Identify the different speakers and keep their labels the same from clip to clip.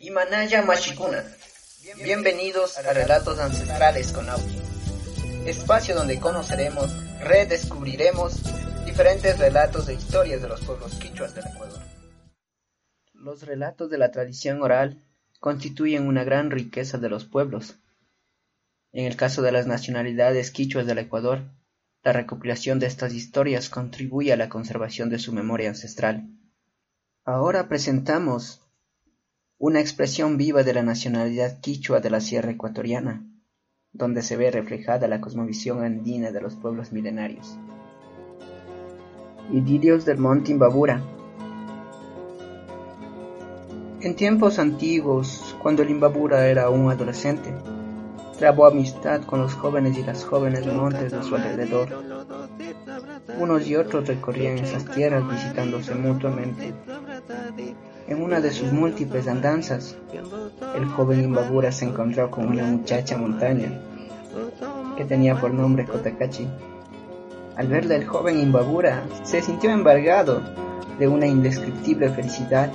Speaker 1: Imanaya Mashikuna. Bienvenidos a Relatos Ancestrales con Auki. Espacio donde conoceremos, redescubriremos diferentes relatos de historias de los pueblos quichuas del Ecuador. Los relatos de la tradición oral constituyen una gran riqueza de los pueblos. En el caso de las nacionalidades quichuas del Ecuador, la recopilación de estas historias contribuye a la conservación de su memoria ancestral. Ahora presentamos una expresión viva de la nacionalidad quichua de la sierra ecuatoriana, donde se ve reflejada la cosmovisión andina de los pueblos milenarios. Idilios del monte Imbabura En tiempos antiguos, cuando el Imbabura era un adolescente, trabó amistad con los jóvenes y las jóvenes montes de su alrededor. Unos y otros recorrían esas tierras visitándose mutuamente en una de sus múltiples andanzas, el joven Imbabura se encontró con una muchacha montaña que tenía por nombre Kotakachi. Al verle el joven Imbabura se sintió embargado de una indescriptible felicidad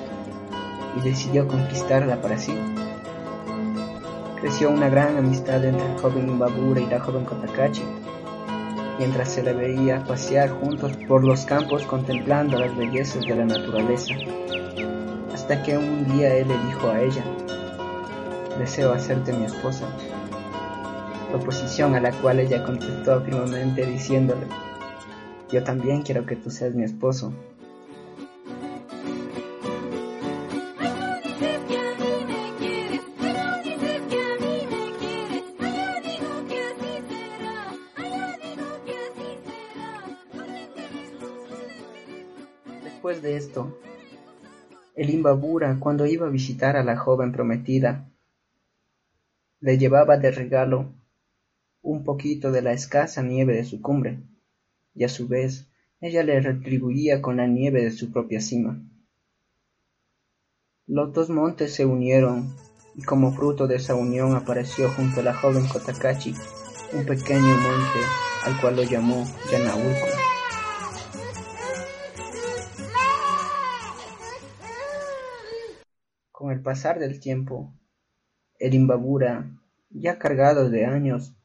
Speaker 1: y decidió conquistarla para sí. Creció una gran amistad entre el joven Imbabura y la joven Kotakachi, mientras se le veía pasear juntos por los campos contemplando las bellezas de la naturaleza hasta que un día él le dijo a ella, deseo hacerte mi esposa, proposición a la cual ella contestó firmemente diciéndole, yo también quiero que tú seas mi esposo. Después de esto, el Imbabura, cuando iba a visitar a la joven prometida, le llevaba de regalo un poquito de la escasa nieve de su cumbre, y a su vez ella le retribuía con la nieve de su propia cima. Los dos montes se unieron, y como fruto de esa unión apareció junto a la joven Kotakachi un pequeño monte al cual lo llamó Yanaulco. Pasar del tiempo, el Imbabura, ya cargado de años,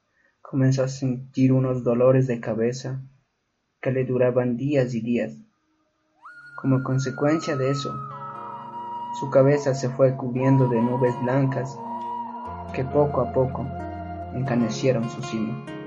Speaker 1: comenzó a sentir unos dolores de cabeza que le duraban días y días. Como consecuencia de eso, su cabeza se fue cubriendo de nubes blancas que poco a poco encanecieron su cima.